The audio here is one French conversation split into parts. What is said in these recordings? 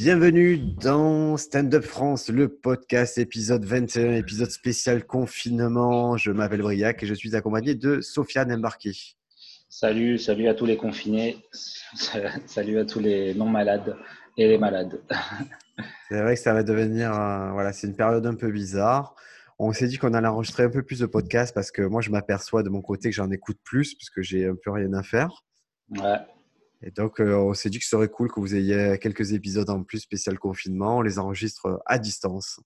Bienvenue dans Stand Up France, le podcast épisode 21, épisode spécial confinement. Je m'appelle Briac et je suis accompagné de Sofiane Embarqué. Salut, salut à tous les confinés, salut à tous les non malades et les malades. C'est vrai que ça va devenir, euh, voilà, c'est une période un peu bizarre. On s'est dit qu'on allait enregistrer un peu plus de podcasts parce que moi je m'aperçois de mon côté que j'en écoute plus parce que j'ai un peu rien à faire. Ouais. Et donc, euh, on s'est dit que ce serait cool que vous ayez quelques épisodes en plus spécial confinement. On les enregistre à distance,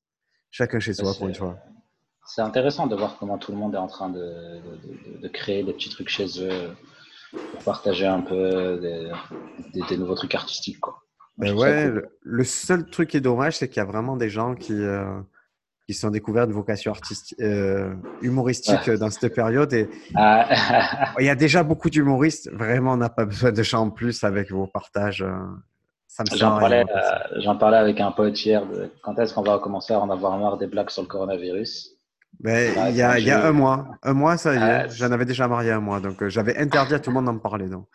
chacun chez soi pour une fois. C'est intéressant de voir comment tout le monde est en train de, de, créer des petits trucs chez eux pour partager un peu des, nouveaux trucs artistiques. Quoi. Ben ouais, le, seul truc qui est dommage, c'est qu'il y a vraiment des gens qui, euh, qui sont découverts de vocation artistique, euh, humoristique dans cette période. Et ah. il y a déjà beaucoup d'humoristes. Vraiment, on n'a pas besoin de chants en plus avec vos partages. Euh, j'en parlais, euh, parlais, avec un pote hier. De quand est-ce qu'on va commencer à en avoir marre des blagues sur le coronavirus? Il, y a, il y a un mois. Un mois, ça y est. J'en avais déjà marié un mois. Donc, j'avais interdit à tout le monde d'en parler. Donc.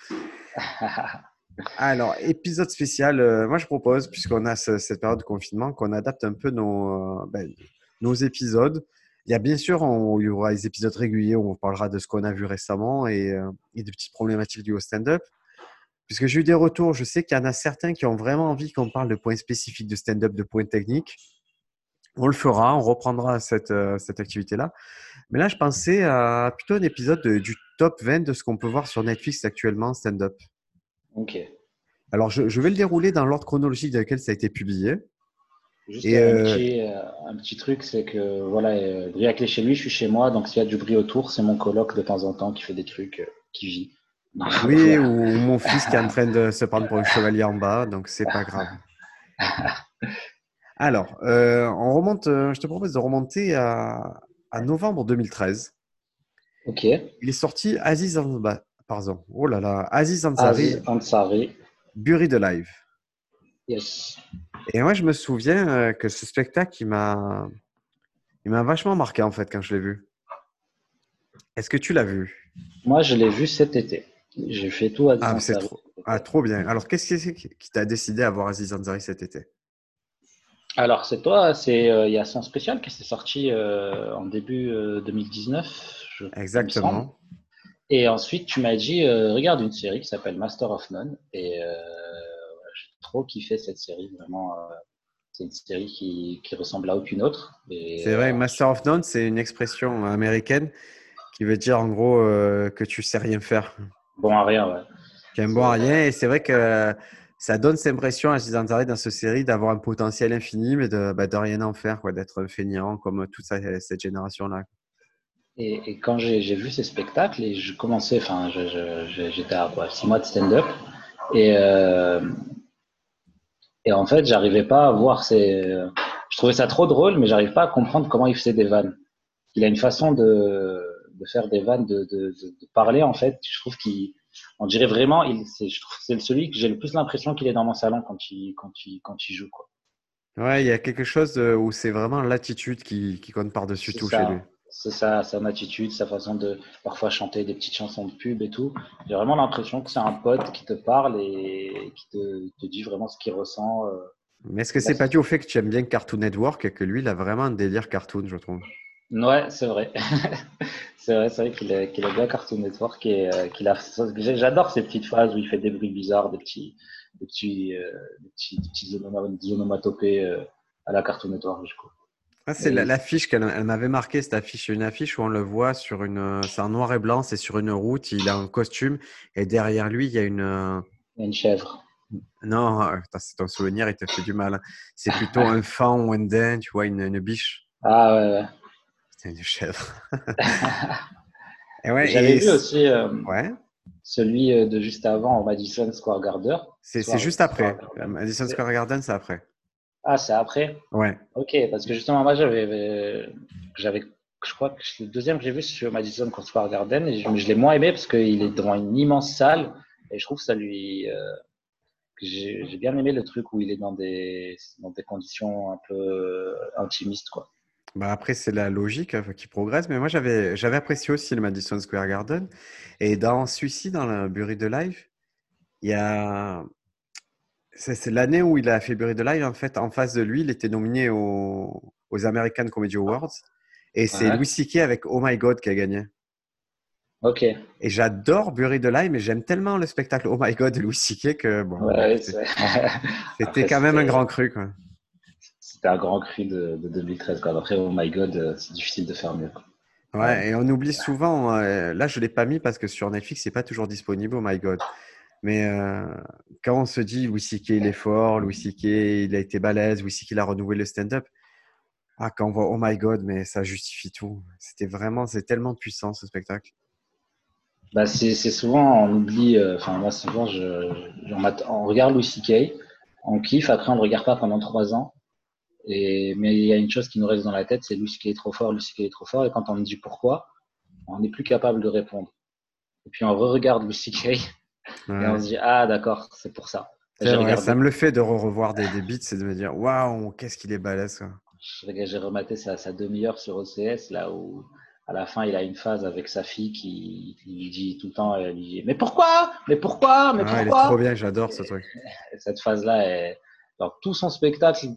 Alors, épisode spécial. moi, je propose, puisqu'on a cette période de confinement, qu'on adapte un peu nos, ben, nos épisodes. Il y a bien sûr, il y aura des épisodes réguliers où on parlera de ce qu'on a vu récemment et, euh, et des petites problématiques du stand-up. Puisque j'ai eu des retours, je sais qu'il y en a certains qui ont vraiment envie qu'on parle de points spécifiques de stand-up, de points techniques. On le fera, on reprendra cette, euh, cette activité-là. Mais là, je pensais à plutôt un épisode du top 20 de ce qu'on peut voir sur Netflix actuellement, stand-up. Ok. Alors, je, je, vais le dérouler dans l'ordre chronologique dans lequel ça a été publié. Juste euh, euh, un, petit, truc, c'est que voilà, euh, Briac est chez lui, je suis chez moi, donc s'il y a du bruit autour, c'est mon coloc de temps en temps qui fait des trucs, qui vit. oui, ou mon fils qui est en train de se prendre pour un chevalier en bas, donc c'est pas grave. Alors, on remonte, je te propose de remonter à, novembre 2013. Ok. Il est sorti Aziz Ansari, pardon, oh là là, Aziz Ansari, Aziz Ansari. Bury de Live. Yes. Et moi, je me souviens euh, que ce spectacle, il m'a, il m'a vachement marqué en fait quand je l'ai vu. Est-ce que tu l'as vu? Moi, je l'ai vu cet été. J'ai fait tout à ah, c'est trop... ah, trop bien. Alors, qu'est-ce qui t'a décidé à voir Aziz Ansari cet été? Alors, c'est toi, c'est euh, il y a son spécial qui s'est sorti euh, en début 2019. Exactement. Et ensuite, tu m'as dit, regarde une série qui s'appelle Master of None. Et trop kiffé cette série. Vraiment, euh, c'est une série qui, qui, ressemble à aucune autre. C'est vrai, euh, Master of None, c'est une expression américaine qui veut dire en gros euh, que tu sais rien faire. Bon à rien, ouais. Qui bon à rien. Et c'est vrai que ça donne cette impression à Gizantari dans cette série d'avoir un potentiel infini, mais de, bah, de rien en faire, quoi, d'être feignant comme toute cette génération-là. Et, et, quand j'ai vu ces spectacles, et je commençais, enfin, j'étais à quoi, six mois de stand-up, et, et en fait, j'arrivais pas à voir ces. Je trouvais ça trop drôle, mais j'arrive pas à comprendre comment il faisait des vannes. Il a une façon de, de faire des vannes, de, de, de, parler en fait. Je trouve qu'il, on dirait vraiment, il, je trouve c'est celui que j'ai le plus l'impression qu'il est dans mon salon quand il, quand il, quand il joue quoi. Ouais, il y a quelque chose où c'est vraiment l'attitude qui, qui compte par-dessus tout chez lui c'est ça, son attitude, sa façon de parfois chanter des petites chansons de pub et tout. J'ai vraiment l'impression que c'est un pote qui te parle et qui te, dit vraiment ce qu'il ressent. Euh. Mais est-ce que c'est pas dû au fait que tu aimes bien Cartoon Network et que lui, il a vraiment un délire cartoon, je trouve? Ouais, c'est vrai. c'est vrai, c'est vrai qu'il a, qu'il a, bien Cartoon Network et euh, qu'il a. J'adore ces petites phrases où il fait des bruits bizarres, des petits, des petits, euh, des petits, des petits onomatopées à la Cartoon Network, je crois. Ah, c'est l'affiche qu'elle m'avait marqué, cette affiche. Une affiche où on le voit sur une. C'est en noir et blanc, c'est sur une route. Il a un costume et derrière lui, il y a une. Une chèvre. Non, c'est ton souvenir, il te fait du mal. C'est plutôt un fan ou un dain, tu vois, une, biche. Ah ouais, ouais. C'est une chèvre. ouais, J'avais vu aussi euh, ouais. celui euh, de juste avant au Madison Square Garden. C'est juste après. Madison Square Garden, c'est après. Ah, c'est après Ouais. Ok, parce que justement, moi, j'avais, j'avais, je crois que le deuxième que j'ai vu sur Madison Square Garden, et je, je l'ai moins aimé parce qu'il est devant une immense salle, et je trouve que ça lui. Euh, j'ai, bien aimé le truc où il est dans des, dans des conditions un peu euh, intimistes, quoi. Bah après, c'est la logique hein, qui progresse, mais moi, j'avais, j'avais apprécié aussi le Madison Square Garden. Et dans celui-ci, dans le Bury de Live, il y a C'est l'année où il a fait Buried Alive. En fait, en face de lui, il était nominé aux, aux American Comedy Awards. Et c'est Louis C.K. avec Oh My God qui a gagné. Ok. Et j'adore Buried Alive, mais j'aime tellement le spectacle Oh My God de Louis C.K. que bon, c'était quand même un grand cru. C'était un grand cru de, 2013. Quoi. Après Oh My God, euh, c'est difficile de faire mieux. Ouais, et on oublie souvent, euh, là je ne l'ai pas mis parce que sur Netflix, c'est pas toujours disponible, oh my god. Mais quand on se dit Louis C.K. il est fort, Louis C.K. il a été balèze, Louis C.K. il a renouvelé le stand-up. Ah, quand on voit Oh my God, mais ça justifie tout. C'était vraiment, c'est tellement puissant ce spectacle. Bah, c'est souvent, on oublie, euh, enfin, moi souvent, je, on, regarde Louis C.K., on kiffe, après on ne regarde pas pendant trois ans. Et, mais il y a une chose qui nous reste dans la tête, c'est Louis C.K. est trop fort, Louis C.K. est trop fort. Et quand on me dit pourquoi, on n'est plus capable de répondre. Et puis on re-regarde Louis C.K. Et on se dit, ah d'accord, c'est pour ça. ça me le fait de revoir des, des beats et de me dire, waouh, qu'est-ce qu'il est balèze. J'ai rematé sa, sa demi-heure sur OCS, là où à la fin, il a une phase avec sa fille qui, lui dit tout le temps, elle lui dit, mais pourquoi? Mais pourquoi? Mais pourquoi Il est trop bien, j'adore ce truc. Cette phase-là, alors tout son spectacle,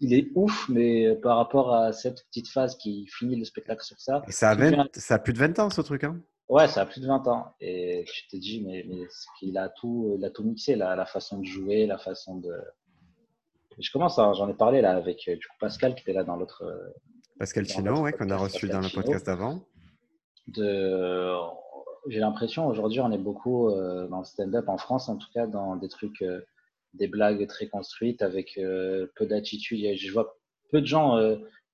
il est ouf, mais par rapport à cette petite phase qui finit le spectacle sur ça. Et ça a, ça a plus de 20 ans ce truc, hein Ouais, ça a plus de 20 ans. Et je te dis, mais, mais il a tout, il a tout mixé, la, la façon de jouer, la façon de. Je commence, j'en ai parlé là avec euh, du coup, Pascal qui était là dans l'autre. Euh, Pascal Chino, ouais, qu'on a reçu dans le podcast d'avant. De... J'ai l'impression aujourd'hui, on est beaucoup euh, dans le stand-up en France, en tout cas, dans des trucs, des blagues très construites avec peu d'attitude. Je vois peu de gens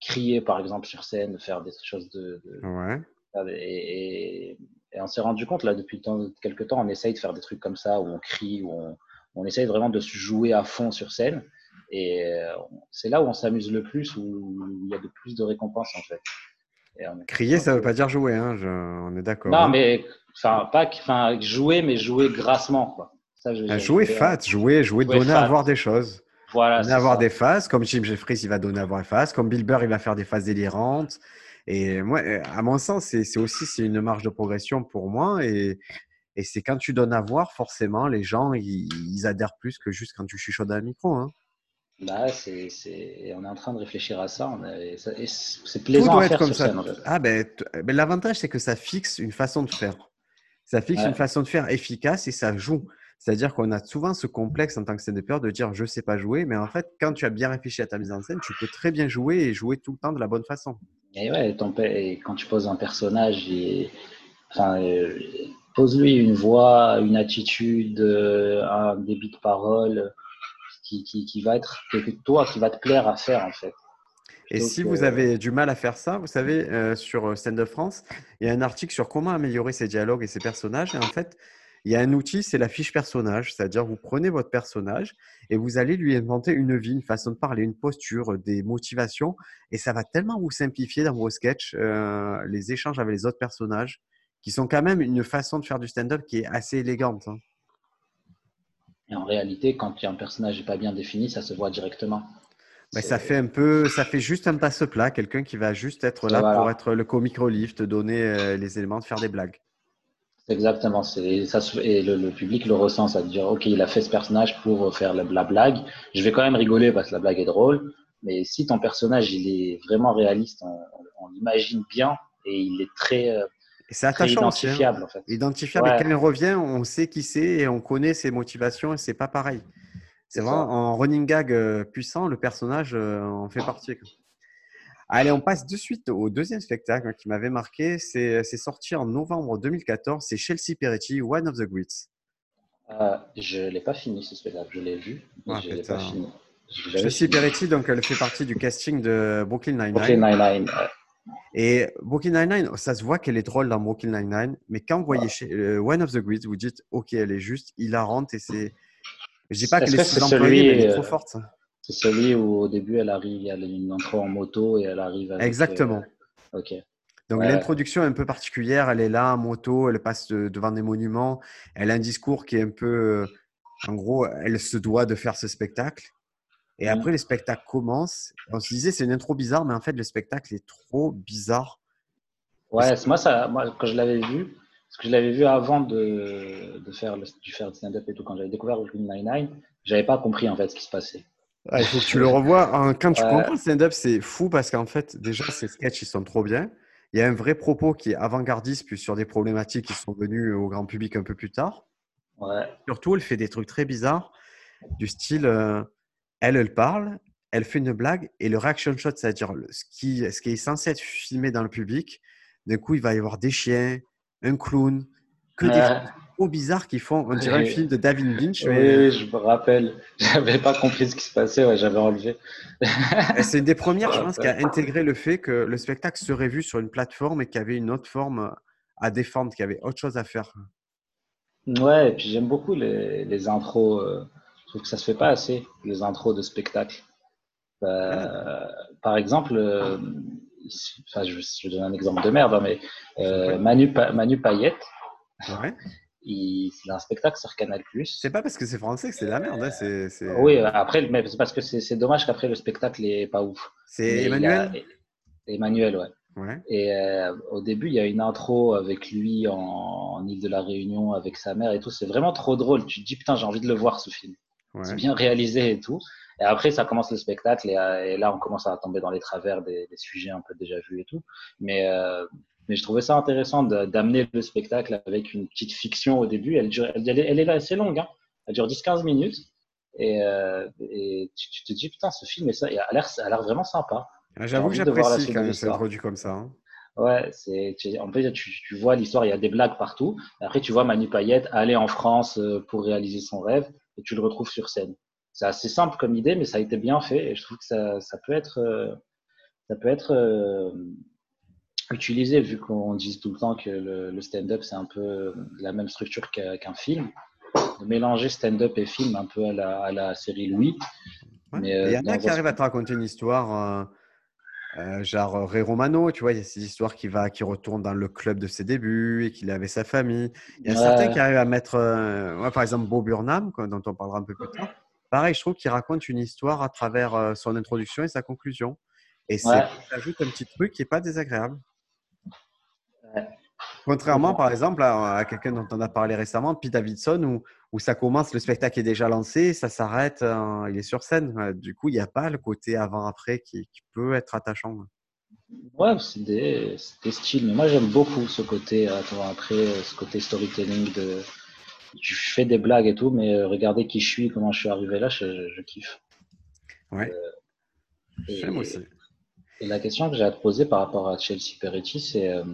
crier, par exemple, sur scène, faire des choses de. Ouais. Et, on s'est rendu compte, là, depuis quelques temps, on essaye de faire des trucs comme ça, où on crie, où on, on essaye vraiment de se jouer à fond sur scène. Et euh, c'est là où on s'amuse le plus, où il y a de plus de récompenses, en fait. Crier, ça ne veut pas dire jouer, hein, on est d'accord. Non, hein. mais enfin, pas enfin, jouer, mais jouer grassement. Quoi. Ça, je, ah, jouer fat, jouer, jouer, donner à voir des choses. Voilà, donner à voir des phases, comme Jim Jeffries, il va donner à voir des phases, comme Bill Burr, il va faire des phases délirantes. Et moi, à mon sens, c'est aussi c'est une marge de progression pour moi. Et, et c'est quand tu donnes à voir, forcément, les gens, ils, adhèrent plus que juste quand tu chuchotes dans le micro. Hein. Bah, c'est, on est en train de réfléchir à ça. c'est plaisant à faire comme ça. Ah, ben, ben, l'avantage, c'est que ça fixe une façon de faire. Ça fixe une façon de faire efficace et ça joue. C'est-à-dire qu'on a souvent ce complexe en tant que stand de dire je ne sais pas jouer, mais en fait, quand tu as bien réfléchi à ta mise en scène, tu peux très bien jouer et jouer tout le temps de la bonne façon. Et ouais, et quand tu poses un personnage, et, enfin, euh, pose-lui une voix, une attitude, euh, un débit de parole qui, qui, qui, va être que toi, qui va te plaire à faire en fait. Et si vous avez du mal à faire ça, vous savez, euh, sur Stand Up France, il y a un article sur comment améliorer ses dialogues et ses personnages. Et en fait, il y a un outil, c'est la fiche personnage, c'est-à-dire vous prenez votre personnage et vous allez lui inventer une vie, une façon de parler, une posture, des motivations, et ça va tellement vous simplifier dans vos sketchs euh, les échanges avec les autres personnages, qui sont quand même une façon de faire du stand-up qui est assez élégante. Hein. Et en réalité, quand un personnage n'est pas bien défini, ça se voit directement. Mais ça fait un peu, ça fait juste un passe-plat, quelqu'un qui va juste être là pour être le comic relief, te donner euh, les éléments, de faire des blagues. Exactement. C'est ça et le, public le ressent, ça veut dire ok, il a fait ce personnage pour faire la, blague. Je vais quand même rigoler parce que la blague est drôle. Mais si ton personnage il est vraiment réaliste, on, l'imagine bien et il est très, euh, c'est attachant hein. identifiable en fait. Identifiable. Et quand il revient, on sait qui c'est et on connaît ses motivations et c'est pas pareil. C'est vraiment en running gag euh, puissant, le personnage euh, en fait partie. Allez, on passe de suite au deuxième spectacle qui m'avait marqué. C'est sorti en novembre 2014. C'est Chelsea Peretti, One of the Greats. Euh, je ne l'ai pas fini ce spectacle. Je l'ai vu, mais ah, je ne l'ai pas fini. Chelsea Peretti, donc, elle fait partie du casting de Brooklyn Nine-Nine. Brooklyn Nine-Nine. Et Brooklyn Nine-Nine, ça se voit qu'elle est drôle dans Brooklyn Nine-Nine, mais quand vous voyez chez, euh, One of the Greats, vous dites, OK, elle est juste hilarante et c'est. Je dis pas qu'elle est sous-employée, mais elle est trop euh, forte. C'est celui où au début elle arrive, elle a une intro en moto et elle arrive. Avec, Exactement. Euh, ok. Donc l'introduction est un peu particulière. Elle est là en moto, elle passe devant des monuments. Elle a un discours qui est un peu, euh, en gros, elle se doit de faire ce spectacle. Et mm. après, le spectacle commence. On se disait c'est une intro bizarre, mais en fait le spectacle est trop bizarre. Ouais, moi, ça, moi quand je l'avais vu, Parce que je l'avais vu avant de, de faire le, du faire stand-up et tout. Quand j'avais découvert Brooklyn Nine-Nine, j'avais pas compris en fait ce qui se passait. Il faut que tu le revois. Quand tu comprends le stand-up, c'est fou parce qu'en fait, déjà, ces sketchs, ils sont trop bien. Il y a un vrai propos qui est avant-gardiste, puis sur des problématiques qui sont venues au grand public un peu plus tard. Ouais. Surtout, elle fait des trucs très bizarres, du style, euh, elle, elle parle, elle fait une blague, et le reaction shot, c'est-à-dire ce qui, ce qui est censé être filmé dans le public, d'un coup, il va y avoir des chiens, un clown, que des choses trop bizarres qui font, on dirait un film de David Lynch. Oui, je me rappelle. J'avais pas compris ce qui se passait, ouais, j'avais enlevé. C'est une des premières, je pense, qui a intégré le fait que le spectacle serait vu sur une plateforme et qu'il y avait une autre forme à défendre, qu'il y avait autre chose à faire. Ouais, et puis j'aime beaucoup les, les intros. Euh, je trouve que ça se fait pas assez, les intros de spectacle. Euh, par exemple, euh, enfin, je, je donne un exemple de merde, hein, mais euh, Manu, Manu Payette, Ouais. Il, il a un spectacle sur Canal+. C'est pas parce que c'est français que c'est de la merde. hein, c'est- Oui, après, mais c'est parce que c'est dommage qu'après le spectacle est pas ouf. c'est Emmanuel. a- Emmanuel, ouais. Ouais. Et euh, au début, il y a une intro avec lui en, en île de la Réunion avec sa mère et tout. C'est vraiment trop drôle. Tu te dis, putain, j'ai envie de le voir ce film. ouais. C'est bien réalisé et tout. Et après, ça commence le spectacle et, euh, et là, on commence à tomber dans les travers des, des sujets un peu déjà vus et tout. Mais, euh, mais je trouvais ça intéressant d'amener le spectacle avec une petite fiction au début. Elle, dure, elle, elle est- assez longue. Hein. Elle dure 10-15 minutes. Et, euh, et tu, tu te dis, putain, ce film est ça, il a l'air ça vraiment sympa. Ah, J'avoue que j'apprécie quand même c'est l'histoire. introduit comme ça. hein. Ouais, c'est, tu- en fait, tu, tu vois l'histoire, il y a des blagues partout. Après, tu vois Manu Payette aller en France euh, pour réaliser son rêve et tu le retrouves sur scène. C'est assez simple comme idée, mais ça a été bien fait et je trouve que ça, ça peut être, euh, ça peut être euh, utilisé vu qu'on dit tout le temps que le, le stand-up c'est un peu la même structure qu'un film. De mélanger stand-up et film un peu à la, à la série Louis. Ouais. Mais, Et euh, Il y en a qui arrivent à te raconter une histoire, euh, euh, genre Ray Romano, tu vois, il y a ces histoires qui, va, qui retournent dans le club de ses débuts et qu'il avec sa famille. Il y a Ouais. certains qui arrivent à mettre, euh, ouais, par exemple, Bob Burnham, quoi, dont on parlera un peu plus tard. Pareil, je trouve qu'il raconte une histoire à travers son introduction et sa conclusion. Et ça ajoute un petit truc qui n'est pas désagréable. Ouais. Contrairement, par exemple, à, à quelqu'un dont on a parlé récemment, Pete Davidson, où, où ça commence, le spectacle est déjà lancé, ça s'arrête, euh, il est sur scène. Euh, Du coup, il n'y a pas le côté avant-après qui, qui peut être attachant. Ouais, c'est des, styles. Mais moi, j'aime beaucoup ce côté, euh, attends, après, euh, ce côté storytelling de. Tu fais des blagues et tout, mais euh, regardez qui je suis, comment je suis arrivé là, je, je- je kiffe. Ouais, Et, j'aime aussi. et la question que j'ai à te poser par rapport à Chelsea Peretti, c'est euh,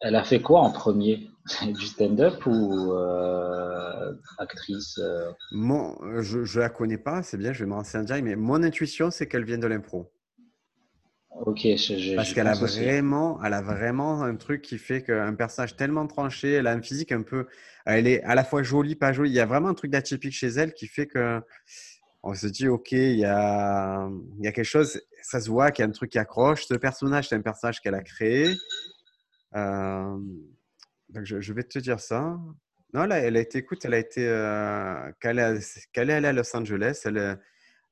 elle a fait quoi en premier Du stand-up ou euh, actrice euh, Mon, je ne la connais pas, c'est bien, je vais me renseigner mais mon intuition, c'est qu'elle vient de l'impro. Ok, je, je, Parce qu'elle a, vraiment, elle a vraiment un truc qui fait qu'un personnage tellement tranché, elle a une physique un peu. Elle est à la fois jolie, pas jolie. Il y a vraiment un truc d'atypique chez elle qui fait que on se dit, OK, il y a, il y a quelque chose, ça se voit qu'il y a un truc qui accroche. Ce personnage, c'est un personnage qu'elle a créé. Euh, donc, je, je vais te dire ça. Non, là, elle a été, écoute, elle a été, euh, quand elle est allée à Los Angeles, elle, est-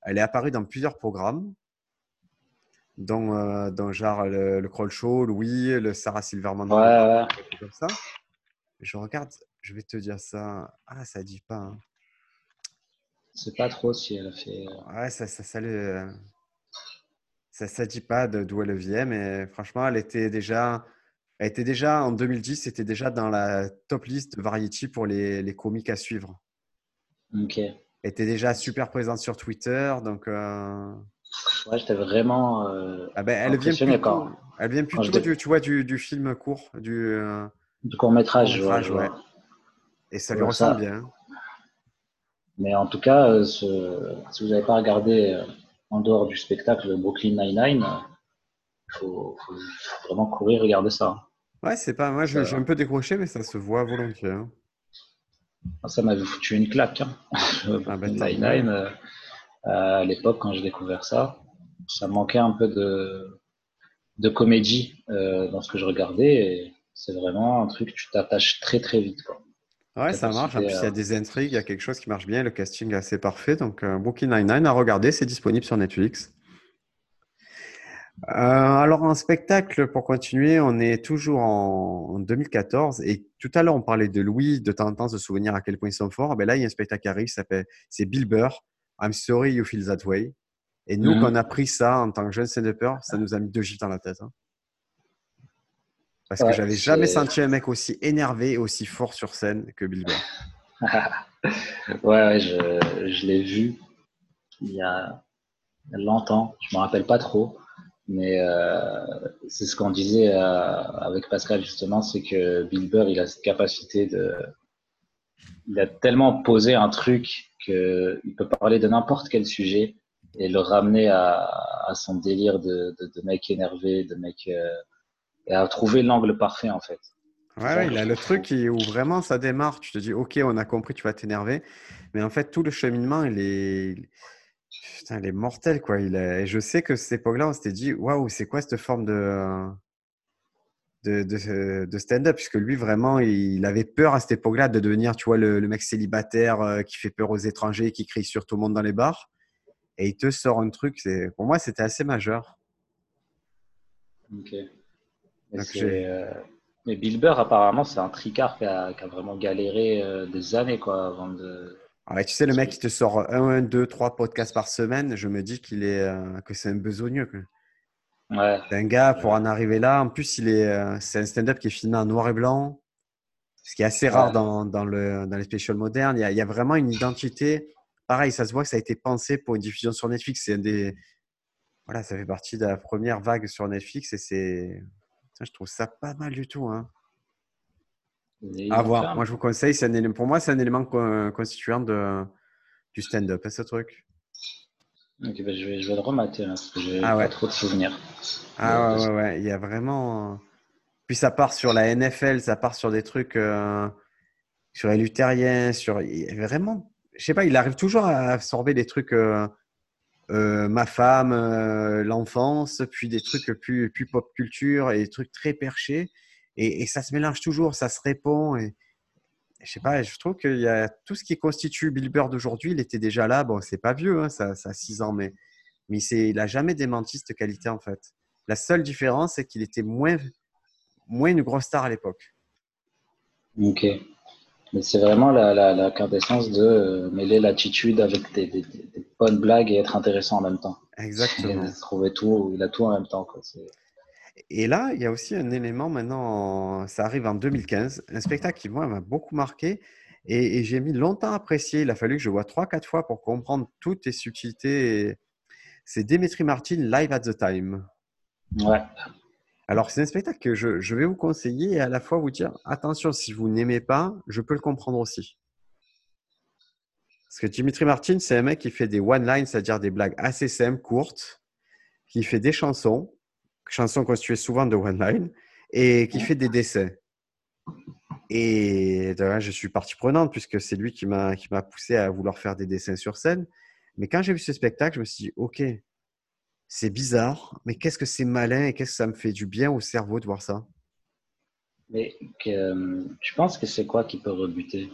elle est apparue dans plusieurs programmes dont, euh, dont genre le, le Kroll Show, Louis, le Sarah Silverman. Ouais, ouais. comme ça. Je regarde, je vais te dire ça. Ah, ça dit pas. hein. C'est pas trop si elle a fait. euh, Ouais, ça, ça, ça, le- ça, ça dit pas d'où elle vient, mais franchement, elle était déjà, elle était déjà en 2010, c'était déjà dans la top liste de Variety pour les, les comiques à suivre. Ok. Elle était déjà super présente sur Twitter, donc euh, Ouais, j'étais vraiment. euh, ah ben, elle vient plutôt, quand- elle vient plutôt du, tu vois, du, du film court, du euh, du court métrage. ouais. Et ça lui ressemble bien. Mais en tout cas, euh, ce- si vous n'avez pas regardé euh, en dehors du spectacle Brooklyn Nine-Nine, il faut, faut vraiment courir regarder ça. Ouais, c'est pas. Moi, j'ai un peu décroché, mais ça se voit volontiers. hein. Moi, Ça m'avait foutu une claque. Hein. Ah, Brooklyn tant Nine-Nine, euh, à l'époque, quand j'ai découvert ça, ça manquait un peu de, de comédie euh, dans ce que je regardais. C'est vraiment un truc, tu t'attaches très très vite. Quoi. Ouais, ça marche. En plus, il y a euh, des intrigues, il y a quelque chose qui marche bien. Le casting est assez parfait. Donc, euh, Brooklyn Nine-Nine à regarder, c'est disponible sur Netflix. Euh, alors, en spectacle, pour continuer, on est toujours en, 2014. Et tout à l'heure, on parlait de Louis, de temps en temps, se souvenir à quel point ils sont forts. Ben là, il y a un spectacle qui arrive, c'est Bill Burr, I'm sorry you feel that way. Et nous, quand on a pris ça en tant que jeune stand-upper, ça nous a mis deux gifs dans la tête. Hein. Parce que j'avais jamais senti un mec aussi énervé et aussi fort sur scène que Bill Burr. ouais, je, je l'ai vu il y a longtemps. Je me rappelle pas trop. Mais euh, c'est ce qu'on disait euh, avec Pascal justement, c'est que Bill Burr, il a cette capacité de, il a tellement posé un truc qu'il peut parler de n'importe quel sujet et le ramener à, son délire de, mec énervé, de mec euh, et à trouver l'angle parfait en fait. Ouais, il a le truc où vraiment ça démarre. Tu te dis, ok, on a compris, tu vas t'énerver, mais en fait tout le cheminement, il est Putain, il est mortel, quoi. Il est... Je sais que cette époque-là, on s'était dit, waouh, c'est quoi cette forme de, de, de, stand-up? Puisque lui, vraiment, il avait peur à cette époque-là de devenir, tu vois, le, mec célibataire euh, qui fait peur aux étrangers, qui crie sur tout le monde dans les bars. Et il te sort un truc, pour moi, c'était assez majeur. Ok. Euh, mais, Bill Burr, apparemment, c'est un tricard qui a, vraiment galéré euh, des années, quoi, avant de tu sais, le mec qui te sort un, deux, trois podcasts par semaine, je me dis qu'il est, euh, que c'est un besogneux. Ouais. C'est un gars, pour en arriver là, en plus, il est, euh, c'est un stand-up qui est filmé en noir et blanc, ce qui est assez rare dans, dans, le, dans les specials modernes. Il y, a, il y, a, vraiment une identité. Pareil, ça se voit que ça a été pensé pour une diffusion sur Netflix. C'est un des. Voilà, ça fait partie de la première vague sur Netflix et c'est. Je trouve ça pas mal du tout. Hein. À voir. Moi, je vous conseille. Un pour moi, c'est un élément constituant de, du stand-up, hein, ce truc. Ok, bah, je, vais, je vais le remater hein, parce que j'ai ah, pas trop de souvenirs. Ah ouais, ouais, ouais. Il y a vraiment. Puis ça part sur la NFL, ça part sur des trucs euh, sur les luthériens, sur. Vraiment, je sais pas, il arrive toujours à absorber des trucs. Euh, euh, ma femme, l'enfance, puis des trucs plus, plus pop culture et des trucs très perchés. Et, ça se mélange toujours, ça se répond. Et, je sais pas, je trouve qu'il y a tout ce qui constitue Bill Burr d'aujourd'hui, il était déjà là. Bon, c'est pas vieux, hein, ça, ça, a 6 ans, mais, mais il n'a jamais démenti cette qualité en fait. La seule différence, c'est qu'il était moins, moins une grosse star à l'époque. Ok. Mais c'est vraiment la, la, la quintessence de euh, mêler l'attitude avec des, des, bonnes blagues et être intéressant en même temps. Exactement. Il a trouvé tout, il a tout en même temps. Quoi. Et là, il y a aussi un élément maintenant, ça arrive en 2015, un spectacle qui, moi, m'a beaucoup marqué et, j'ai mis longtemps à apprécier. Il a fallu que je vois trois, quatre fois pour comprendre toutes les subtilités. C'est Dimitri Martin, Live at the Time. Ouais. Alors, c'est un spectacle que je, je, vais vous conseiller et à la fois vous dire attention, si vous n'aimez pas, je peux le comprendre aussi. Parce que Dimitri Martin, c'est un mec qui fait des one-lines, c'est-à-dire des blagues assez simples, courtes, qui fait des chansons chanson constituée souvent de one line, et qui fait des dessins. Et je suis partie prenante puisque c'est lui qui m'a qui m'a poussé à vouloir faire des dessins sur scène. Mais quand j'ai vu ce spectacle, je me suis dit ok, c'est bizarre, mais qu'est-ce que c'est malin et qu'est-ce que ça me fait du bien au cerveau de voir ça? Mais euh, je pense que c'est quoi qui peut rebuter?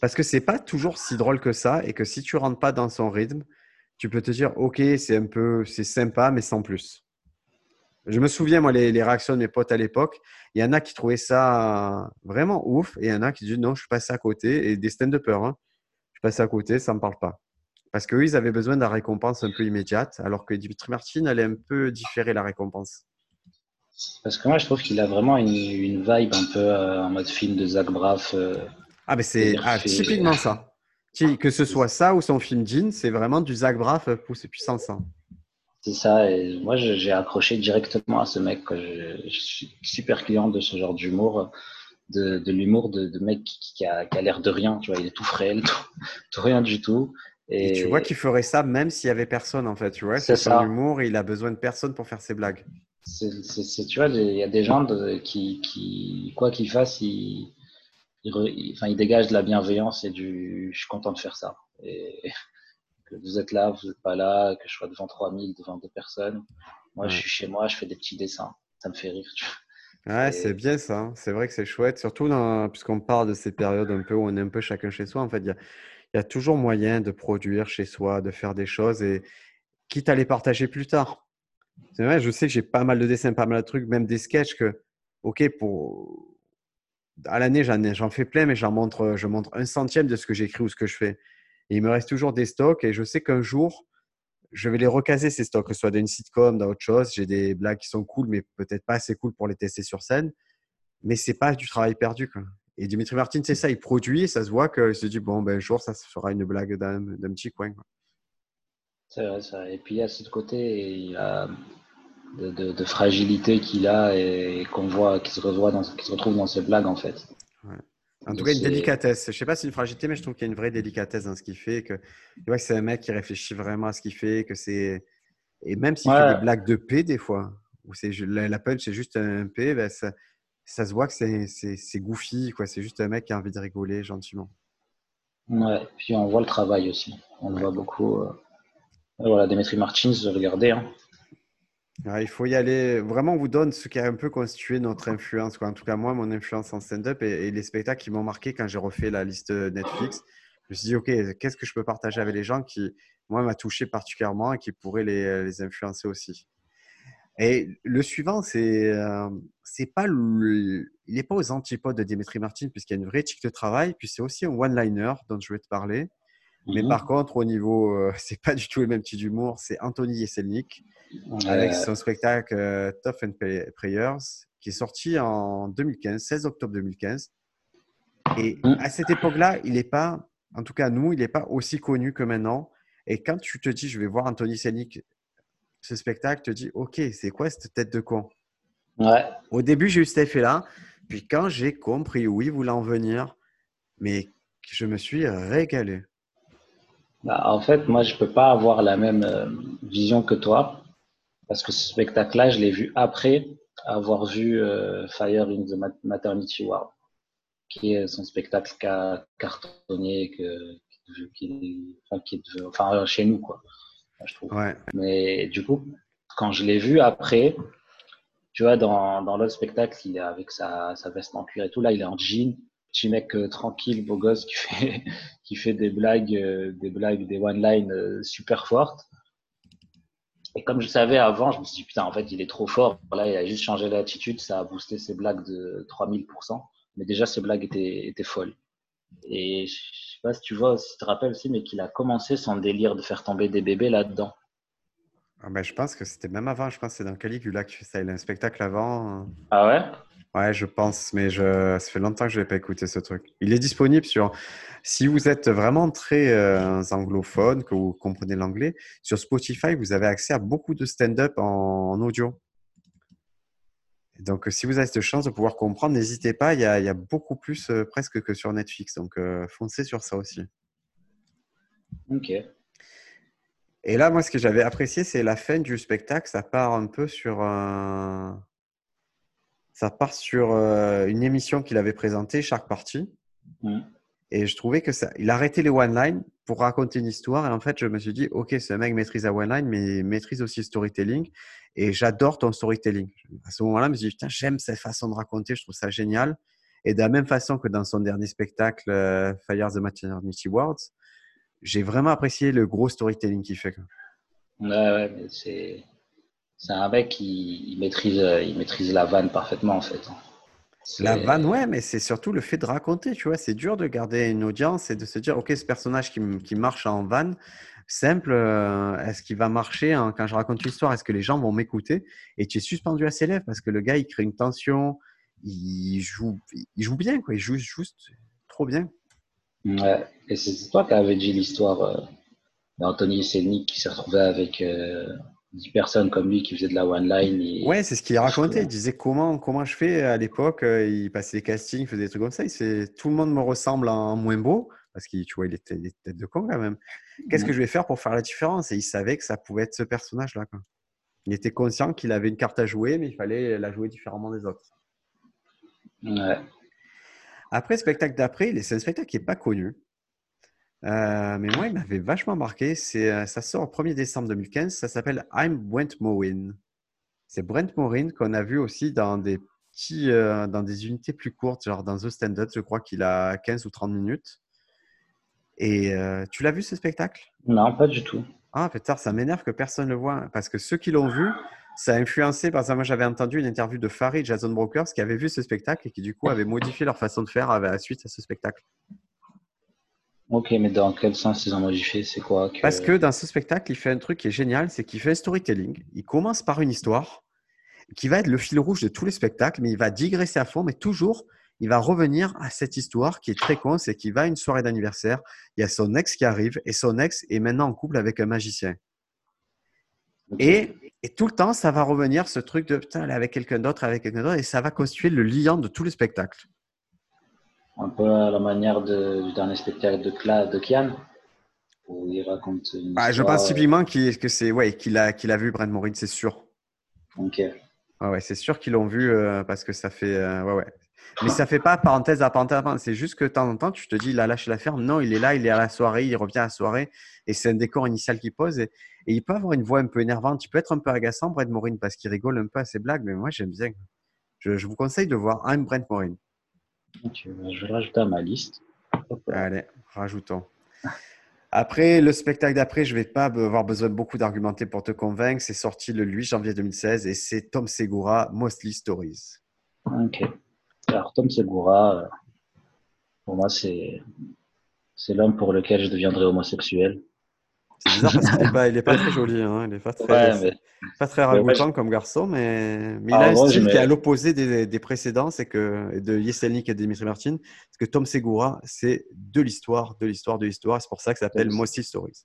Parce que c'est pas toujours si drôle que ça et que si tu rentres pas dans son rythme, tu peux te dire ok, c'est un peu c'est sympa mais sans plus. Je me souviens, moi, les, réactions de mes potes à l'époque. Il y en a qui trouvaient ça vraiment ouf et il y en a qui disent non, je suis passé à côté. Et des stand-uppers, hein, je suis passé à côté, ça ne me parle pas. Parce qu'eux, ils avaient besoin de la récompense un peu immédiate, alors que Dimitri Martin allait un peu différer la récompense. Parce que moi, je trouve qu'il a vraiment une, vibe un peu euh, en mode film de Zach Braff. Euh, ah, mais c'est ah, typiquement ça. Que ce soit ça ou son film Jean, c'est vraiment du Zach Braff poussé puissance. Hein. C'est ça. Et moi, j'ai accroché directement à ce mec. Je, suis super client de ce genre d'humour, de, l'humour de, mec qui, a, l'air de rien. Tu vois, il est tout frêle, tout, rien du tout. Et, tu vois qu'il ferait ça même s'il y avait personne en fait. Tu vois, c'est son humour. Il a besoin de personne pour faire ses blagues. Tu vois, il y a des gens qui, qui, quoi qu'ils fassent, ils, enfin, ils dégagent de la bienveillance et du. Je suis content de faire ça. Et que vous êtes là, vous n'êtes pas là, que je sois devant 3000, devant deux personnes. Moi, je suis chez moi, je fais des petits dessins. Ça me fait rire. Ouais, c'est bien ça. Hein. C'est vrai que c'est chouette. Surtout puisqu'on parle de ces périodes un peu où on est un peu chacun chez soi. En fait, il y a, toujours moyen de produire chez soi, de faire des choses et quitte à les partager plus tard. C'est vrai, je sais que j'ai pas mal de dessins, pas mal de trucs, même des sketchs que, ok, pour à l'année, j'en fais plein, mais j'en montre, je montre un centième de ce que j'écris ou ce que je fais. Et il me reste toujours des stocks et je sais qu'un jour, je vais les recaser ces stocks, que ce soit dans une sitcom, dans autre chose. J'ai des blagues qui sont cool, mais peut-être pas assez cool pour les tester sur scène. Mais c'est pas du travail perdu. Quoi. Et Dimitri Martin, c'est ça, il produit, ça se voit qu'il se dit, bon, ben, un jour, ça fera une blague d'un petit coin. C'est vrai, ça. Et puis, il y a ce côté il a de, de, fragilité qu'il a et qu'on voit, qui se, revoit dans, qui se retrouve dans ses blagues, en fait. En tout cas, une délicatesse. Je ne sais pas si c'est une fragilité, mais je trouve qu'il y a une vraie délicatesse dans ce qu'il fait. Que, tu vois que c'est un mec qui réfléchit vraiment à ce qu'il fait. Que c'est... Et même s'il fait des blagues de P, des fois, où c'est, la, la punch, c'est juste un P, ben ça, ça, se voit que c'est, c'est, c'est goofy. Quoi. C'est juste un mec qui a envie de rigoler gentiment. Ouais, puis on voit le travail aussi. On le voit beaucoup. Euh, voilà, Dimitri Martins, regardez. Hein. Il faut y aller. Vraiment, on vous donne ce qui a un peu constitué notre influence. En tout cas, moi, mon influence en stand-up et, les spectacles qui m'ont marqué quand j'ai refait la liste Netflix. Je me suis dit, OK, qu'est-ce que je peux partager avec les gens qui, moi, m'a touché particulièrement et qui pourraient les, les influencer aussi. Et le suivant, c'est euh, pas il n'est pas aux antipodes de Dimitri Martin puisqu'il y a une vraie éthique de travail, puis c'est aussi un one-liner dont je vais te parler. Mais mhm. par contre, au niveau, euh, c'est pas du tout le même type d'humour. C'est Anthony Yeselnik avec son spectacle euh, Tough and Prayers qui est sorti en 2015, 16 octobre 2015. Et mhm. à cette époque-là, il n'est pas, en tout cas nous, il n'est pas aussi connu que maintenant. Et quand tu te dis, je vais voir Anthony Yeselnik, ce spectacle, te dis, ok, c'est quoi cette tête de con? Ouais. Au début, j'ai eu cet effet-là. Puis quand j'ai compris où il voulait en venir, mais je me suis régalé. Bah, en fait, moi, je peux pas avoir la même euh, vision que toi, parce que ce spectacle-là, je l'ai vu après avoir vu euh, Fire in the Maternity Ward, qui est son spectacle qui a cartonné, que, qui, enfin, qui enfin, chez nous, quoi, je trouve. Ouais. Mais du coup, quand je l'ai vu après, tu vois, dans, dans l'autre spectacle, il est avec sa, sa veste en cuir et tout, là, il est en jean, petit mec euh, tranquille, beau gosse qui fait, qui fait des blagues, euh, des blagues, des one-line euh, super fortes. Et comme je savais avant, je me suis dit, putain, en fait, il est trop fort. Là, il a juste changé l'attitude, ça a boosté ses blagues de 3000%. Mais déjà, ses blagues étaient, étaient folles. Et je sais pas si tu vois, si tu te rappelles aussi, mais qu'il a commencé son délire de faire tomber des bébés là-dedans. Ah ben, je pense que c'était même avant, je pense que c'est dans Caligula que tu fais ça. Il a un spectacle avant. Ah ouais? Ouais, je pense, mais je... ça fait longtemps que je n'ai pas écouté ce truc. Il est disponible sur. Si vous êtes vraiment très euh, anglophone, que vous comprenez l'anglais, sur Spotify, vous avez accès à beaucoup de stand-up en... audio. Donc, si vous avez cette chance de pouvoir comprendre, n'hésitez pas. Il y, a, il y, a, beaucoup plus euh, presque que sur Netflix. Donc, euh, foncez sur ça aussi. Ok. Et là, moi, ce que j'avais apprécié, c'est la fin du spectacle. Ça part un peu sur un ça part sur euh, une émission qu'il avait présentée, chaque partie. Mm. Et je trouvais que ça. Il arrêtait les one-line pour raconter une histoire. Et en fait, je me suis dit, OK, ce mec maîtrise la one-line, mais il maîtrise aussi le storytelling. Et j'adore ton storytelling. À ce moment-là, je me suis dit, putain, j'aime cette façon de raconter. Je trouve ça génial. Et de la même façon que dans son dernier spectacle, euh, Fire the Maternity Words, j'ai vraiment apprécié le gros storytelling qu'il fait. Ouais, ouais, c'est un mec qui maîtrise, euh, il maîtrise la vanne parfaitement en fait. La vanne, ouais, mais c'est surtout le fait de raconter, tu vois. C'est dur de garder une audience et de se dire, OK, ce personnage qui, qui marche en vanne, simple, euh, est-ce qu'il va marcher quand je raconte l'histoire? Est-ce que les gens vont m'écouter? Et tu es suspendu à ses lèvres parce que le gars, il crée une tension, il joue, il joue bien, quoi. Il joue juste trop bien. Ouais, et c'est toi qui avais dit l'histoire euh, d'Anthony Selnik qui s'est retrouvé avec 10 personnes comme lui qui faisaient de la one line. Ouais, c'est ce qu'il racontait. Il disait comment, comment je fais à l'époque. Euh, il passait des castings, il faisait des trucs comme ça. Il tout le monde me ressemble en moins beau parce qu'il tu vois, il était, tête de con quand même. Qu'est-ce que je vais faire pour faire la différence? Et il savait que ça pouvait être ce personnage-là. Il était conscient qu'il avait une carte à jouer, mais il fallait la jouer différemment des autres. Ouais. Après, le spectacle d'après, c'est un spectacle qui n'est pas connu. Euh, mais moi, il m'avait vachement marqué. C'est, euh, ça sort au 1er décembre 2015. Ça s'appelle I'm Brent Morin. C'est Brent Morin qu'on a vu aussi dans des petits, euh, dans des unités plus courtes, genre dans The Stand Up. Je crois qu'il a 15 ou 30 minutes. Et tu l'as vu ce spectacle? Non, pas du tout. Ah, peut-être ça m'énerve que personne ne le voit. Parce que ceux qui l'ont vu ça a influencé. Par exemple, moi, j'avais entendu une interview de Farid Jason Brokers qui avait vu ce spectacle et qui, du coup, avait modifié leur façon de faire à la suite à ce spectacle. Ok, mais dans quel sens ils ont modifié? C'est quoi Parce que dans ce spectacle, il fait un truc qui est génial c'est qu'il fait un storytelling. Il commence par une histoire qui va être le fil rouge de tous les spectacles, mais il va digresser à fond, mais toujours, il va revenir à cette histoire qui est très con, c'est qu'il va à une soirée d'anniversaire, il y a son ex qui arrive, et son ex est maintenant en couple avec un magicien. Et, tout le temps, ça va revenir, ce truc de putain, elle est avec quelqu'un d'autre, avec quelqu'un d'autre, et ça va constituer le liant de tous les spectacles. Un peu à la manière du dernier spectacle de, Cla, de Kian, où il raconte une ah, Je pense typiquement qu'il, que c'est, ouais, qu'il a, qu'il a vu Brent Morin, c'est sûr. Ok. ouais, c'est sûr qu'ils l'ont vu euh, parce que ça fait. Euh, ouais, ouais. Mais ça fait pas parenthèse à parenthèse. C'est juste que de temps en temps, tu te dis, il a lâché l'affaire. Non, il est là, il est à la soirée, il revient à la soirée. Et c'est un décor initial qui pose. Et, il peut avoir une voix un peu énervante. Il peut être un peu agaçant, Brent Morin, parce qu'il rigole un peu à ses blagues. Mais moi, j'aime bien. Je, vous conseille de voir un Brent Morin. je vais rajouter à ma liste. Allez, rajoutons. Après, le spectacle d'après, je ne vais pas avoir besoin de beaucoup d'argumenter pour te convaincre. C'est sorti le 8 janvier 2016 et c'est Tom Segura, Mostly Stories. Ok. Alors, Tom Segura, euh, pour moi, c'est, c'est l'homme pour lequel je deviendrai homosexuel. C'est bizarre parce qu'il n'est pas, il est pas très joli. Hein. Il n'est pas très, pas très ragoûtant comme garçon, mais, mais il a ah, un style qui est à l'opposé des, des, précédents, c'est que de Yeselnik et Dimitri Martin. Parce que Tom Segura, c'est de l'histoire, de l'histoire, de l'histoire. C'est pour ça que ça s'appelle Mossy Stories.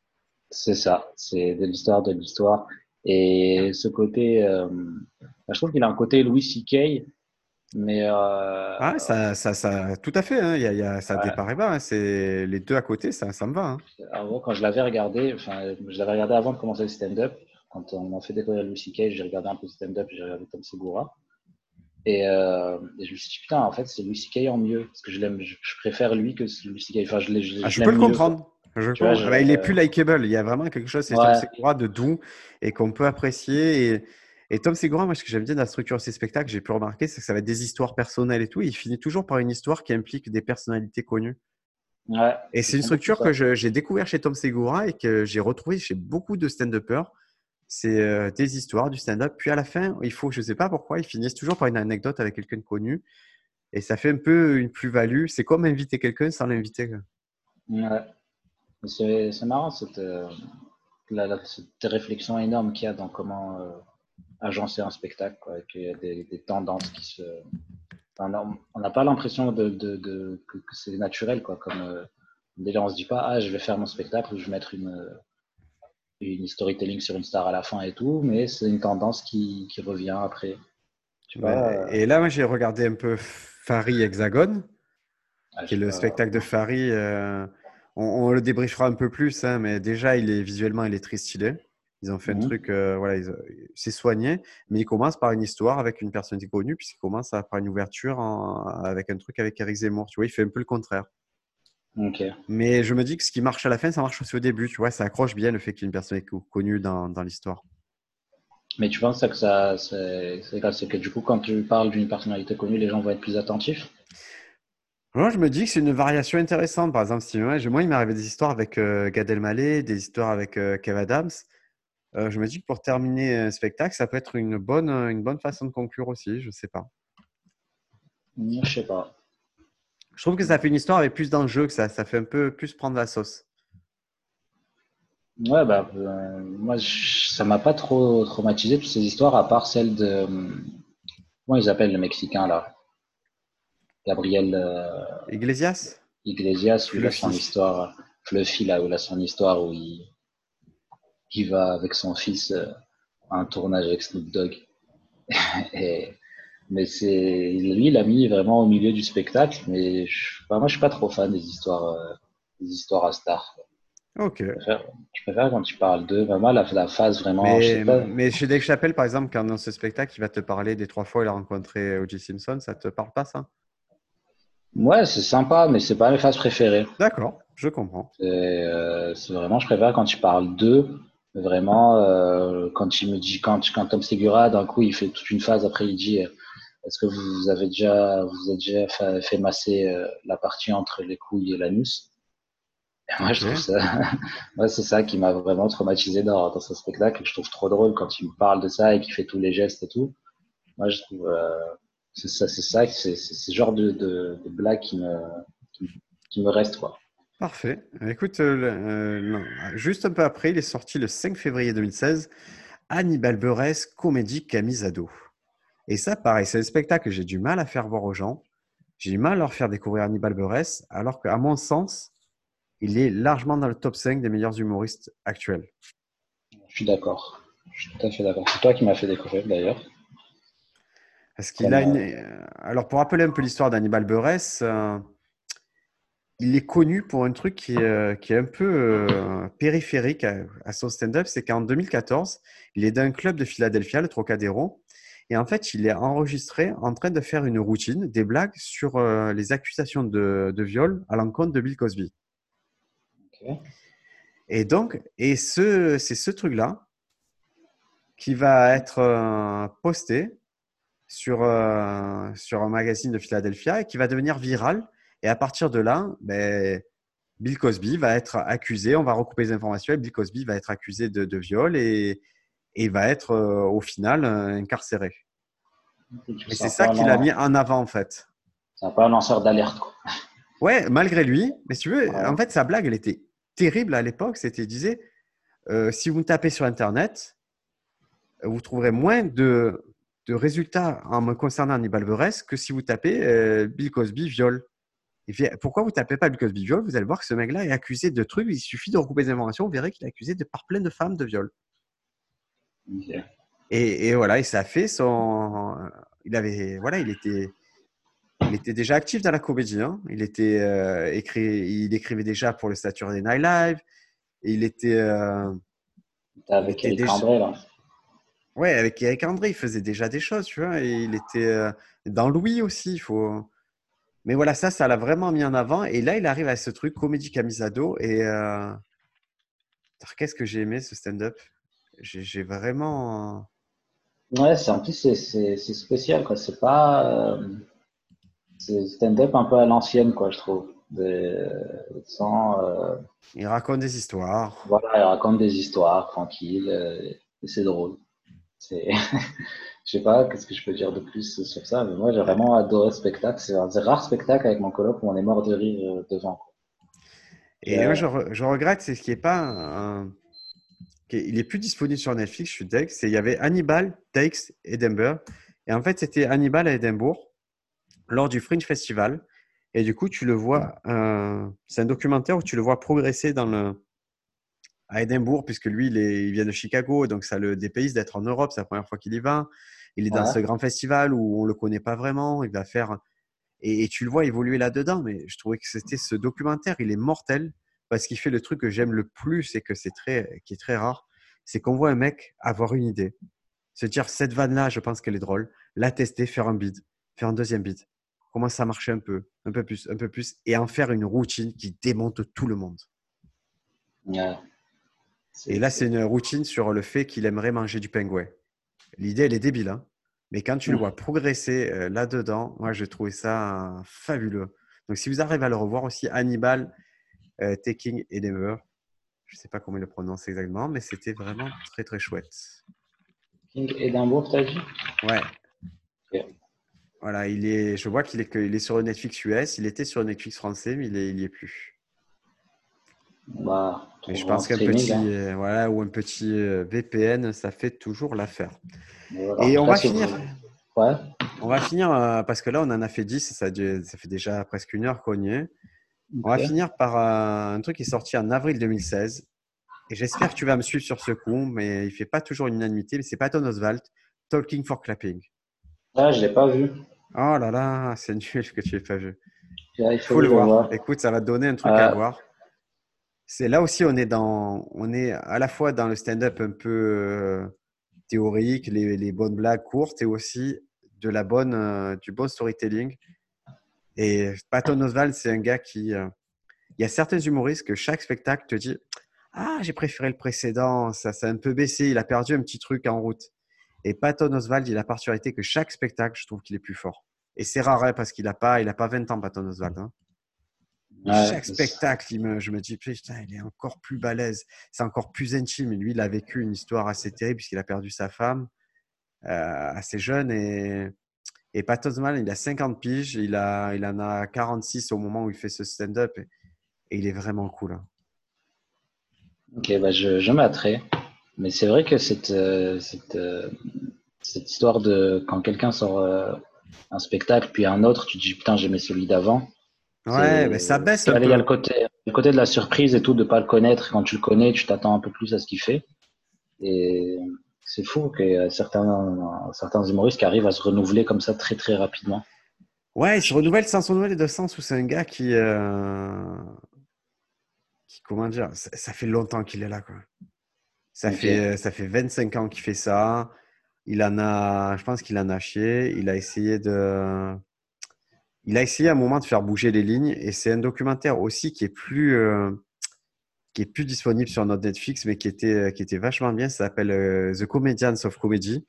C'est ça, c'est de l'histoire, de l'histoire. Et ce côté, euh, je trouve qu'il a un côté Louis C.K. Mais euh, ah, ça, ça, ça, tout à fait. Hein. Il y a, y a, ça ouais. départ et bas. Hein. C'est les deux à côté, ça, ça me va. Hein. Alors, quand je l'avais regardé, enfin, je l'avais regardé avant de commencer le stand-up. Quand on m'a fait découvrir Louis C.K., j'ai regardé un peu le stand-up, j'ai regardé Tom Segura. Et, euh, et, je me suis dit, putain, en fait, c'est Louis C.K. en mieux. Parce que je, l'aime, je, préfère lui que Louis C.K. Enfin, je, je, ah, je peux le comprendre. Je vois, bah, il est plus likable. Il y a vraiment quelque chose, c'est Tom Segura de doux et qu'on peut apprécier. Et et Tom Segura, moi, ce que j'aime bien dans la structure de ses spectacles, j'ai pu remarquer, c'est que ça va être des histoires personnelles et tout. il finit toujours par une histoire qui implique des personnalités connues. Ouais, et c'est une structure que j'ai découvert chez Tom Segura et que j'ai retrouvé chez beaucoup de stand-uppers. C'est euh, des histoires, du stand-up. Puis à la fin, il faut, je ne sais pas pourquoi, ils finissent toujours par une anecdote avec quelqu'un de connu. Et ça fait un peu une plus-value. C'est comme inviter quelqu'un sans l'inviter. Ouais. C'est marrant cette, euh, la, cette réflexion énorme qu'il y a dans comment euh, agencer un spectacle, quoi, qu'il y a des, tendances qui se. on n'a pas l'impression de, de, que, c'est naturel, quoi. Comme euh, déjà, on se dit pas, ah, je vais faire mon spectacle, je vais mettre une, une storytelling sur une star à la fin et tout, mais c'est une tendance qui, qui, revient après. Tu vois, euh, et là, moi, j'ai regardé un peu Fari Hexagone, ah, qui est le spectacle de Fari. Euh, on, le débriefera un peu plus, hein, mais déjà, il est visuellement, il est très stylé. Ils ont fait un mmh truc, euh, voilà, c'est soigné, mais ils commencent par une histoire avec une personnalité connue, puisqu'ils commencent par une ouverture avec un truc avec Eric Zemmour. Tu vois, il fait un peu le contraire. Mais je me dis que ce qui marche à la fin, ça marche aussi au début. Tu vois, ça accroche bien le fait qu'il y ait une personnalité connue dans, dans l'histoire. Mais tu penses que ça, c'est que du coup, quand tu parles d'une personnalité connue, les gens vont être plus attentifs? Moi, je me dis que c'est une variation intéressante. Par exemple, si moi, il m'est arrivé des histoires avec euh, Gad Elmaleh, des histoires avec euh, Kev Adams. Euh, je me dis que pour terminer un spectacle, ça peut être une bonne, une bonne façon de conclure aussi, je ne sais pas. Je sais pas. Je trouve que ça fait une histoire avec plus d'enjeux que ça. Ça fait un peu plus prendre la sauce. Ouais, bah, euh, moi, ça m'a pas trop traumatisé toutes ces histoires, à part celle de. Comment ils appellent le Mexicain là? Gabriel. Euh, Iglesias? Iglesias, où il a son histoire. Fluffy, là, où il a son histoire où il qui va avec son fils euh, à un tournage avec Snoop Dogg. Et, mais c'est lui, il l'a mis vraiment au milieu du spectacle. Mais je, moi, je suis pas trop fan des histoires, euh, des histoires à star. Ok. Je préfère, quand tu parles d'eux, vraiment la, la phase vraiment. Mais, mais chez Dave Chappelle, par exemple, quand dans ce spectacle, il va te parler des trois fois où il a rencontré O.J. Simpson, ça te parle pas ça? Ouais, c'est sympa, mais c'est pas mes phases préférées. D'accord, je comprends. Euh, c'est vraiment, je préfère quand tu parles d'eux Vraiment, euh, quand il me dit, quand, quand Tom Segura, d'un coup, il fait toute une phase, après il dit, euh, est-ce que vous avez déjà, vous avez déjà fait, masser euh, la partie entre les couilles et l'anus? Moi, je trouve ça, moi, c'est ça qui m'a vraiment traumatisé dans, dans ce spectacle. Je trouve trop drôle quand il me parle de ça et qu'il fait tous les gestes et tout. Moi, je trouve, euh, c'est ça, c'est ça, c'est ce genre de, de, de blague qui me, qui, qui, me reste, quoi. Parfait. Écoute, euh, euh, juste un peu après, il est sorti le 5 février 2016, Hannibal Buress, comédie Camisado. Et ça, pareil, c'est un spectacle que j'ai du mal à faire voir aux gens. J'ai du mal à leur faire découvrir Hannibal Buress, alors qu'à mon sens, il est largement dans le top 5 des meilleurs humoristes actuels. Je suis d'accord. Je suis tout à fait d'accord. C'est toi qui m'as fait découvrir d'ailleurs. Parce qu'il a une... Euh, alors, pour rappeler un peu l'histoire d'Hannibal Buress, euh, il est connu pour un truc qui est, euh, qui est un peu périphérique à, à son stand-up. C'est qu'en 2014, il est d'un club de Philadelphia, le Trocadéro. Et en fait, il est enregistré en train de faire une routine, des blagues sur les accusations de, de viol à l'encontre de Bill Cosby. Et donc, et ce, c'est ce truc-là qui va être euh, posté sur, euh, sur un magazine de Philadelphia et qui va devenir viral. Et à partir de là, ben, Bill Cosby va être accusé, on va recouper les informations, et Bill Cosby va être accusé de, de viol et, et va être euh, au final incarcéré. Et c'est ça qu'il a mis en avant en fait. C'est un peu un lanceur d'alerte. Ouais, malgré lui. Mais si tu veux, en fait, sa blague, elle était terrible à l'époque, c'était, disait, euh, si vous tapez sur Internet, vous trouverez moins de, de résultats en me concernant Hannibal Buress que si vous tapez euh, Bill Cosby viol. Et pourquoi vous tapez pas Bill Cosby viol Vous allez voir que ce mec-là est accusé de trucs. Il suffit de recouper les informations, vous verrez qu'il est accusé de, par plein de femmes de viol. Et, et, voilà, et ça a fait son. Il avait, voilà, il était, il était déjà actif dans la comédie. Hein. Il, était, euh, écrit, il écrivait déjà pour le Saturday Night Live. Et il était. Euh, avec Eric André, là. Ouais, avec Eric André, il faisait déjà des choses, tu vois. Et il était euh, dans Louis aussi. Il faut. Mais voilà, ça, ça l'a vraiment mis en avant. Et là, il arrive à ce truc, comédie camisado. Et euh... qu'est-ce que j'ai aimé ce stand-up? J'ai vraiment. Ouais, c'est en plus, c'est spécial. C'est pas. Euh, c'est stand-up un peu à l'ancienne, quoi, je trouve. sans, euh... Il raconte des histoires. Voilà, il raconte des histoires tranquilles. Euh, et c'est drôle. C'est... je sais pas, qu'est-ce que je peux dire de plus sur ça, mais moi j'ai vraiment adoré ce spectacle. C'est un des rares spectacles avec mon coloc où on est mort de rire euh, devant. Et, moi, je, je, regrette, c'est ce qui est pas un... Il est plus disponible sur Netflix, je suis deg. Il y avait Hannibal, Takes, Edinburgh. Et en fait, c'était Hannibal à Édimbourg lors du Fringe Festival. Et du coup, tu le vois, euh, c'est un documentaire où tu le vois progresser dans le, à Édimbourg, puisque lui, il, est, il vient de Chicago, donc ça le dépayse d'être en Europe, c'est la première fois qu'il y va. Il est dans ce grand festival où on le connaît pas vraiment, il va faire. Et, et tu le vois évoluer là-dedans, mais je trouvais que c'était ce documentaire, il est mortel, parce qu'il fait le truc que j'aime le plus et que c'est très, qui est très rare, c'est qu'on voit un mec avoir une idée, se dire cette vanne-là, je pense qu'elle est drôle, la tester, faire un bid, faire un deuxième bid, comment ça marchait un peu, un peu plus, un peu plus, et en faire une routine qui démonte tout le monde. Et là, c'est une routine sur le fait qu'il aimerait manger du pingouin. L'idée, elle est débile, hein mais quand tu le vois progresser euh, là-dedans, moi, j'ai trouvé ça fabuleux. Donc, si vous arrivez à le revoir aussi, Hannibal, euh, Taking Edinburgh, je ne sais pas comment il le prononce exactement, mais c'était vraiment très, très chouette. King Edinburgh, t'as dit? Ouais. Voilà, il est, je vois qu'il est, il est sur Netflix US. Il était sur Netflix français, mais il n'y est plus. Bah, je pense qu'un petit, hein. euh, voilà, ou un petit euh, VPN, ça fait toujours l'affaire. Voilà. Et on va finir. Ouais. On va finir euh, parce que là, on en a fait 10. Ça, ça fait déjà presque une heure qu'on y est. Okay. On va finir par euh, un truc qui est sorti en avril 2016. Et j'espère que tu vas me suivre sur ce coup, mais il ne fait pas toujours une unanimité. Mais c'est Patton Oswalt, Talking for Clapping. Ah, je ne l'ai pas vu. Oh là là, c'est nul que tu n'aies pas vu. Il faut, faut le voir. voir. Écoute, ça va te donner un truc à voir. C'est là aussi, on est dans, on est à la fois dans le stand-up un peu euh, théorique, les, bonnes blagues courtes, et aussi de euh, du bon storytelling. Et Patton Oswalt, c'est un gars qui, euh, il y a certains humoristes que chaque spectacle te dit, ah, j'ai préféré le précédent, ça, ça a un peu baissé, il a perdu un petit truc en route. Et Patton Oswald, il a la particularité que chaque spectacle, je trouve qu'il est plus fort. Et c'est rare hein, parce qu'il n'a pas, il a pas 20 ans, Patton Oswald. Hein. Chaque spectacle, je me dis, putain, il est encore plus balèze. C'est encore plus intime. Lui, il a vécu une histoire assez terrible puisqu'il a perdu sa femme euh, assez jeune. Et, et Pat il a 50 piges. Il, a, il en a 46 au moment où il fait ce stand-up. Et, il est vraiment cool. Hein. Ok, bah je, je Mais c'est vrai que cette, euh, cette, euh, cette, histoire de quand quelqu'un sort un spectacle, puis un autre, tu te dis putain, j'aimais celui d'avant. Ouais, mais ça baisse un peu. Il y a le côté, le côté de la surprise et tout, de ne pas le connaître. Quand tu le connais, tu t'attends un peu plus à ce qu'il fait. Et c'est fou qu'il y ait certains, certains humoristes qui arrivent à se renouveler comme ça très très rapidement. Ouais, il se renouvelle sans son nouvel de sens où c'est un gars qui, euh, qui comment dire, ça, fait longtemps qu'il est là quoi. Ça fait ça fait 25 ans qu'il fait ça. Il en a, je pense qu'il en a chié. Il a essayé de il a essayé à un moment de faire bouger les lignes et c'est un documentaire aussi qui est plus euh, qui est plus disponible sur notre Netflix mais qui était était vachement bien. Ça s'appelle euh, The Comedians of Comedy.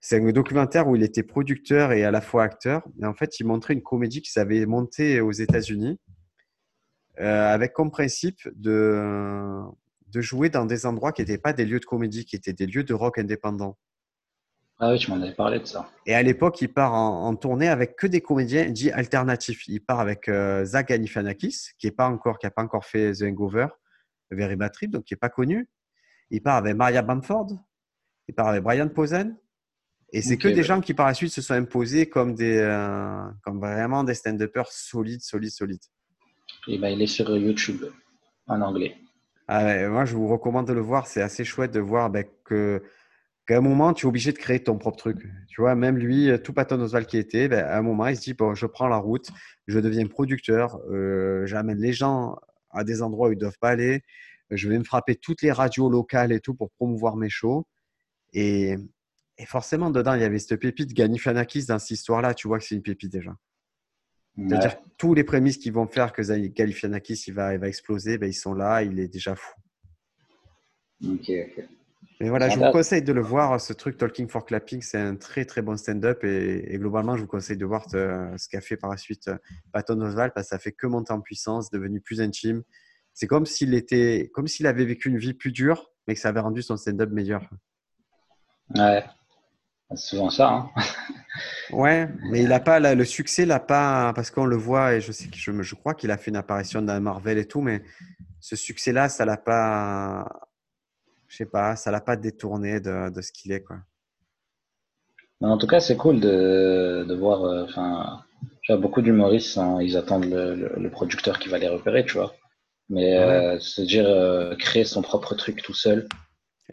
C'est un documentaire où il était producteur et à la fois acteur. Et en fait, il montrait une comédie qui s'avait montée aux États-Unis euh, avec comme principe de de jouer dans des endroits qui n'étaient pas des lieux de comédie, qui étaient des lieux de rock indépendant. Ah oui, tu m'en avais parlé de ça. Et à l'époque, il part en, tournée avec que des comédiens dits alternatifs. Il part avec euh, Zach Galifianakis, qui n'a pas encore, qui a pas encore fait The Hangover, Very Bad Trip, donc qui n'est pas connu. Il part avec Maria Bamford. Il part avec Brian Posen. Et c'est que des gens qui par la suite se sont imposés comme des, euh, comme vraiment des stand-uppers solides, solides, solides. Et ben, il est sur YouTube en anglais. Ah moi, je vous recommande de le voir. C'est assez chouette de voir ben, que qu'à un moment, tu es obligé de créer ton propre truc. Tu vois, même lui, tout Patton Oswald qui était, ben, à un moment, il se dit bon, je prends la route, je deviens producteur, euh, j'amène les gens à des endroits où ils ne doivent pas aller, je vais me frapper toutes les radios locales et tout pour promouvoir mes shows. Et, forcément, dedans, il y avait cette pépite Galifianakis dans cette histoire-là. Tu vois que c'est une pépite déjà. C'est-à-dire tous les prémices qui vont faire que Galifianakis il va, il va exploser, ben, ils sont là, il est déjà fou. Ok, ok. Mais voilà, je vous conseille de le voir, ce truc Talking for Clapping, c'est un très très bon stand-up et, globalement, je vous conseille de voir ce qu'a fait par la suite euh, Patton Oswalt parce que ça fait que monter en puissance, devenu plus intime. C'est comme s'il était, comme s'il avait vécu une vie plus dure, mais que ça avait rendu son stand-up meilleur. Ouais, c'est souvent ça. Hein. ouais, mais il a pas le succès, l'a pas parce qu'on le voit et je sais que je, je crois qu'il a fait une apparition dans Marvel et tout, mais ce succès-là, ça l'a pas je sais pas, ça l'a pas détourné de, de ce qu'il est, quoi. En tout cas, c'est cool de, de voir. Euh, enfin, vois beaucoup d'humoristes, hein, ils attendent le, le, producteur qui va les repérer, tu vois. Mais euh, se dire euh, créer son propre truc tout seul.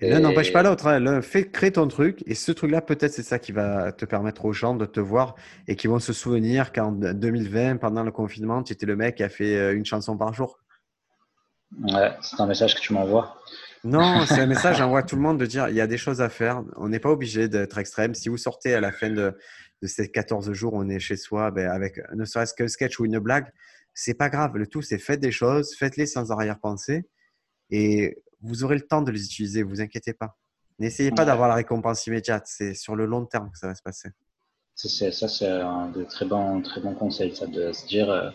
Et l'un n'empêche pas l'autre. Hein. Fais créer ton truc et ce truc-là, peut-être, c'est ça qui va te permettre aux gens de te voir et qui vont se souvenir qu'en 2020, pendant le confinement, tu étais le mec qui a fait une chanson par jour. Ouais, c'est un message que tu m'envoies. Non, c'est un message, j'envoie à tout le monde de dire il y a des choses à faire. On n'est pas obligé d'être extrême. Si vous sortez à la fin de, ces 14 jours, on est chez soi ben, avec ne serait-ce qu'un sketch ou une blague, c'est pas grave. Le tout, c'est faites des choses, faites-les sans arrière-pensée et vous aurez le temps de les utiliser, vous inquiétez pas. N'essayez pas d'avoir la récompense immédiate, c'est sur le long terme que ça va se passer. Ça, c'est un de très bons, très bons conseils, ça, de se dire euh,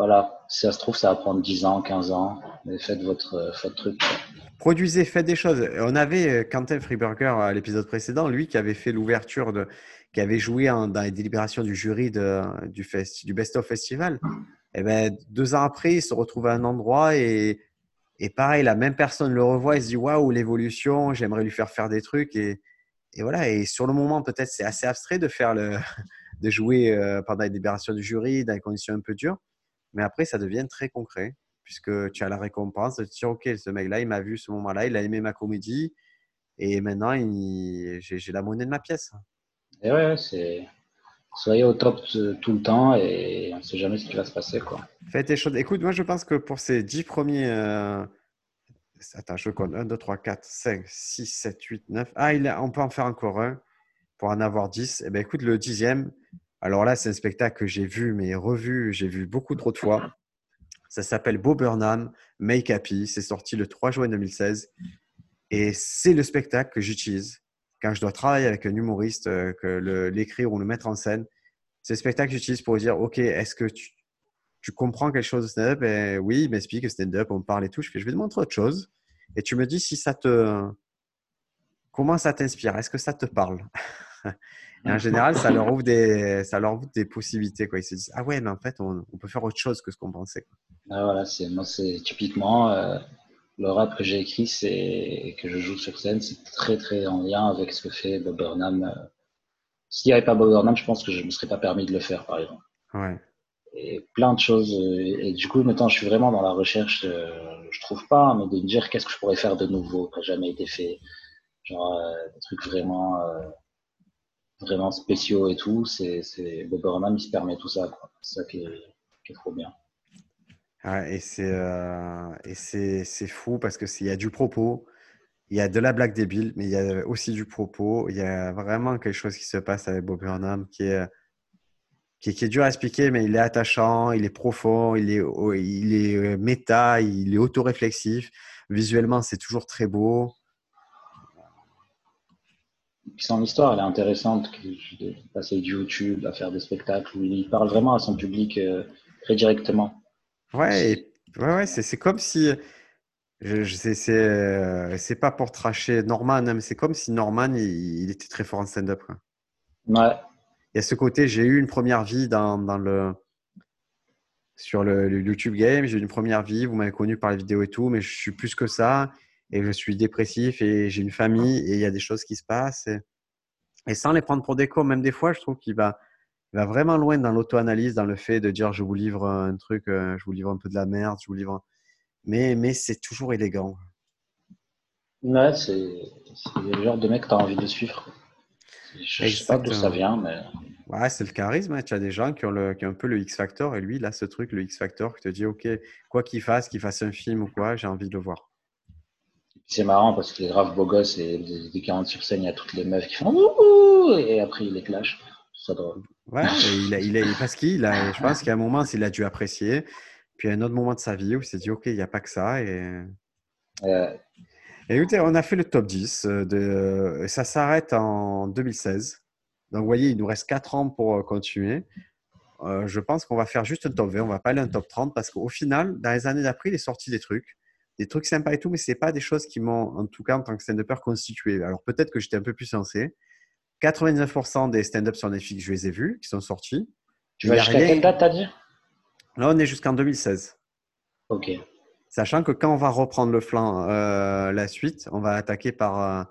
voilà, si ça se trouve, ça va prendre 10 ans, 15 ans, mais faites votre, votre truc. Produisez, faites des choses. On avait euh, Quentin Freeburger à l'épisode précédent, lui qui avait fait l'ouverture, qui avait joué dans les délibérations du jury de, du, fest, du Best of Festival. Et eh ben, deux ans après, il se retrouve à un endroit et, et pareil, la même personne le revoit et se dit Waouh, l'évolution, j'aimerais lui faire faire des trucs. Et, et voilà, et sur le moment, peut-être c'est assez abstrait de, faire le, de jouer euh, pendant les délibérations du jury dans des conditions un peu dures. Mais après, ça devient très concret puisque tu as la récompense de te dire, OK, ce mec-là, il m'a vu ce moment-là, il a aimé ma comédie et maintenant, j'ai la monnaie de ma pièce. Et ouais, c'est. Soyez au top tout le temps et on ne sait jamais ce qui va se passer. Quoi. Faites des choses. Écoute, moi, je pense que pour ces dix premiers. Euh, attends, je compte 1, 2, 3, 4, 5, 6, 7, 8, 9. Ah, il on peut en faire encore un pour en avoir 10. Eh bien, écoute, le dixième, alors là, c'est un spectacle que j'ai vu, mais revu, j'ai vu beaucoup trop de fois. Ça s'appelle Bo Burnham, Make Happy. C'est sorti le 3 juin 2016. Et c'est le spectacle que j'utilise quand je dois travailler avec un humoriste, euh, que l'écrire ou le mettre en scène. C'est le spectacle que j'utilise pour dire, OK, est-ce que tu comprends quelque chose de stand-up? Et oui, il m'explique que stand-up, on parle et tout. Je fais, je vais te montrer autre chose. Et tu me dis si ça te. Comment ça t'inspire? Est-ce que ça te parle? Et en général, ça leur ouvre des, ça leur ouvre des possibilités. Quoi. Ils se disent Ah ouais, mais en fait, on, peut faire autre chose que ce qu'on pensait. Ah, voilà, c'est, moi, c'est typiquement euh, le rap que j'ai écrit et que je joue sur scène, c'est très très en lien avec ce que fait Bob Burnham. Euh. S'il n'y avait pas Bob Burnham, je pense que je ne me serais pas permis de le faire, par exemple. Ouais. Et plein de choses. Euh, et, du coup, maintenant, je suis vraiment dans la recherche, je trouve pas, mais de me dire qu'est-ce que je pourrais faire de nouveau, qui n'a jamais été fait. Genre, des trucs vraiment vraiment spéciaux et tout, c'est Bob Burnham, il se permet tout ça. C'est ça qui est, trop bien. et c'est euh, fou parce que il y a du propos, il y a de la blague débile, mais il y a aussi du propos. Il y a vraiment quelque chose qui se passe avec Bob Burnham qui est, qui dur à expliquer, mais il est attachant, il est profond, il est, il est méta, il est autoréflexif. Visuellement, c'est toujours très beau son histoire, elle est intéressante, de passer du YouTube à faire des spectacles où il parle vraiment à son public euh, très directement. Ouais, ouais, ouais c'est comme si. Je, euh, c'est pas pour tracher Norman, hein, mais c'est comme si Norman, il, était très fort en stand-up. Ouais. Il y a ce côté, j'ai eu une première vie dans, dans le, sur le, le YouTube Game, j'ai eu une première vie, vous m'avez connu par les vidéos et tout, mais je suis plus que ça et je suis dépressif et j'ai une famille et il y a des choses qui se passent. Et, sans les prendre pour des cons, même des fois, je trouve qu'il va, va vraiment loin dans l'auto-analyse, dans le fait de dire je vous livre un truc, euh, je vous livre un peu de la merde, je vous livre. Mais, mais c'est toujours élégant. Ouais, c'est le genre de mec que tu as envie de suivre. Je ne sais pas d'où ça vient, mais. Ouais, c'est le charisme. Hein. Tu as des gens qui ont, le, qui ont un peu le X-Factor et lui, il a ce truc, le X-Factor, qui te dit Ok, quoi qu'il fasse, qu'il fasse un film ou quoi, j'ai envie de le voir. C'est marrant parce qu'il est grave beau gosse et dès qu'il rentre sur scène, il y a toutes les meufs qui font Ouh! et après il les clash. C'est drôle. Ouais, il a, il a, parce qu'il a, je pense qu'à un moment, il a dû apprécier. Puis à un autre moment de sa vie où il s'est dit, OK, il n'y a pas que ça. Et... écoutez, on a fait le top 10. Euh, de... Ça s'arrête en 2016. Donc, vous voyez, il nous reste 4 ans pour euh, continuer. Euh, je pense qu'on va faire juste un top 20. On va pas aller un top 30 parce qu'au final, dans les années d'après, il est sorti des trucs des trucs sympas et tout, mais ce n'est pas des choses qui m'ont, en tout cas en tant que stand-upper, constitué. Alors peut-être que j'étais un peu plus sensé. 99% des stand-up sur Netflix, je les ai vus, qui sont sortis. Tu vas jusqu'à quelle date, t'as dit? Là, on est jusqu'en 2016. Ok. Sachant que quand on va reprendre le flanc, euh, la suite, on va attaquer par, euh,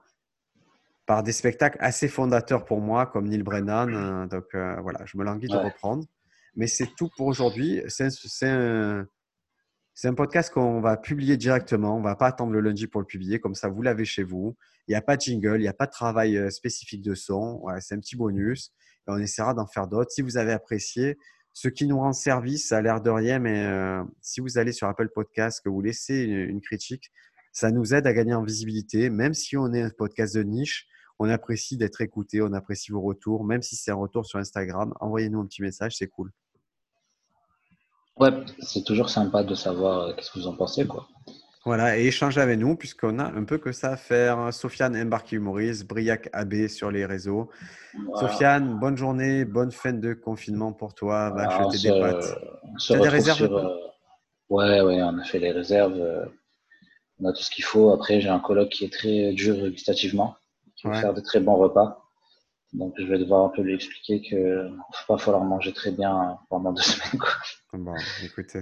par des spectacles assez fondateurs pour moi, comme Neil Brennan. Euh, donc voilà, je me languis de reprendre. Mais c'est tout pour aujourd'hui. C'est un, c'est un podcast qu'on va publier directement. On ne va pas attendre le lundi pour le publier. Comme ça, vous l'avez chez vous. Il n'y a pas de jingle, il n'y a pas de travail euh, spécifique de son. c'est un petit bonus. Et on essaiera d'en faire d'autres. Si vous avez apprécié, ce qui nous rend service, ça a l'air de rien, mais euh, si vous allez sur Apple Podcast, que vous laissez une, critique, ça nous aide à gagner en visibilité. Même si on est un podcast de niche, on apprécie d'être écouté, on apprécie vos retours. Même si c'est un retour sur Instagram, envoyez-nous un petit message, c'est cool. Ouais, c'est toujours sympa de savoir euh, qu'est-ce que vous en pensez, quoi. Voilà, et échanger avec nous, puisqu'on a un peu que ça à faire. Sofiane Embarqué Humoriste, Briac AB sur les réseaux. Sofiane, bonne journée, bonne fin de confinement pour toi. Va acheter des pâtes. Tu as des réserves euh, Ouais, ouais, on a fait les réserves. Euh, on a tout ce qu'il faut. Après, j'ai un colloque qui est très dur gustativement, qui va faire de très bons repas. Donc, je vais devoir un peu lui expliquer ne va pas falloir manger très bien pendant deux semaines. Bon, écoute,